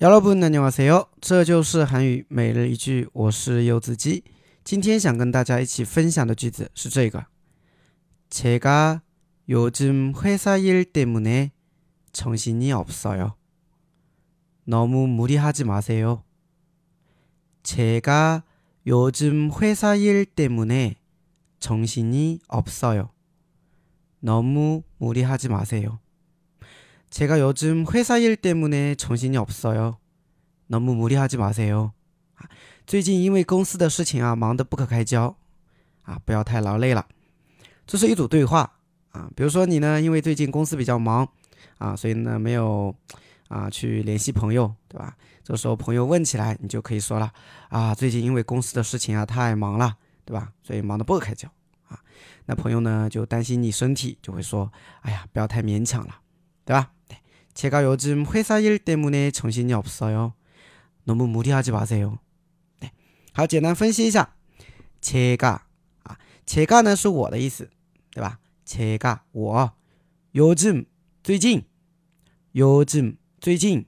여러분 안녕하세요. 这就是韩语每日一句我是柚子鸡今天想跟大家一起分享的句子是这个 제가 요즘 회사 일 때문에 정신이 없어요. 너무 무리하지 마세요. 제가 요즘 회사 일 때문에 정신이 없어요. 너무 무리하지 마세요. 제가 요즘 회사 일 때문에 정신이 없어요. 너무 무리하지 마세요. 最近因为公司的事情啊，忙得不可开交啊，比如说你呢，因为最近公司比较忙啊，所以呢没有啊去联系朋友，对吧？这时候朋友问起来，你就可以说了啊，最近因为公司的事情啊太忙了，对吧？所以忙得不可开交啊。那朋友呢就担心你身体，就会说，哎呀，不要太勉强了，对吧？ 너무무리하지마세요。 对吧？切嘎啊，切嘎呢是我的意思，对吧？切嘎我요즘最近요즘最近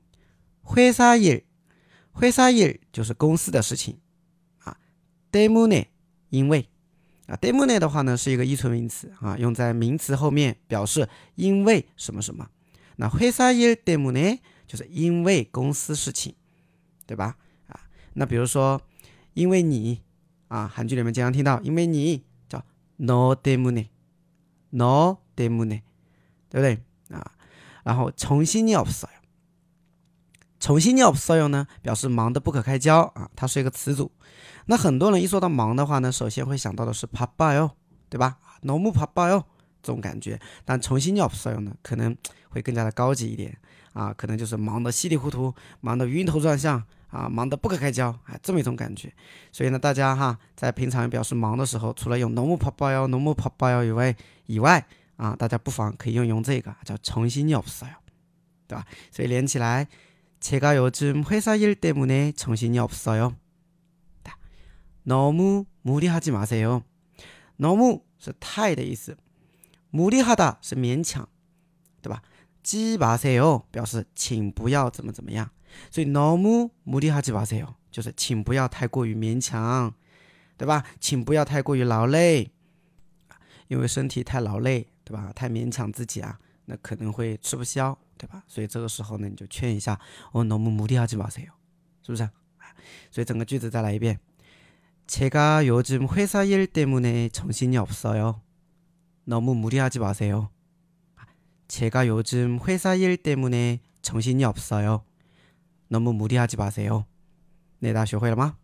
회사일，회사일就是公司的事情啊。때문에인왜啊，때문에的话呢是一个依存名词啊，用在名词后面表示因为什么什么。 那회사일 때문에就是因为公司事情，对吧？啊，那比如说因为你啊，韩剧里面经常听到，因为你叫 너 때문에，너 때문에，对不对啊？然后정신이 없어요。 정신이 없어요 呢，表示忙得不可开交啊，它是一个词组。那很多人一说到忙的话呢，首先会想到的是 바빠요，对吧？너무 바빠요。 这种感觉，但重新要不使用呢，可能会更加的高级一点啊，可能就是忙得稀里糊涂，忙得晕头转向啊，忙得不可开交啊，这么一种感觉。所以呢，大家哈，在平常表示忙的时候，除了用 너무바빠 요， 너무바빠 요， 以外以外啊，大家不妨可以用用这个叫重新要不使用，对吧？所以连起来，제가요즘회사일때문에정신이없어 요。 너무무리하지마세 요。 너무是太的意思。 무리하다是勉强，对吧？지마세요表示请不要怎么怎么样，所以너무무리하지마세요就是请不要太过于勉强，对吧？请不要太过于劳累，因为身体太劳累，对吧？太勉强自己啊，那可能会吃不消，对吧？所以这个时候呢，你就劝一下，哦，너무무리하지마세 요， 是不是？所以整个句子再来一遍，제가요즘회사일때문에정신이없어 요。 너무 무리하지 마세요. 제가 요즘 회사 일 때문에 정신이 없어요. 너무 무리하지 마세요. 네, 다시 회라마.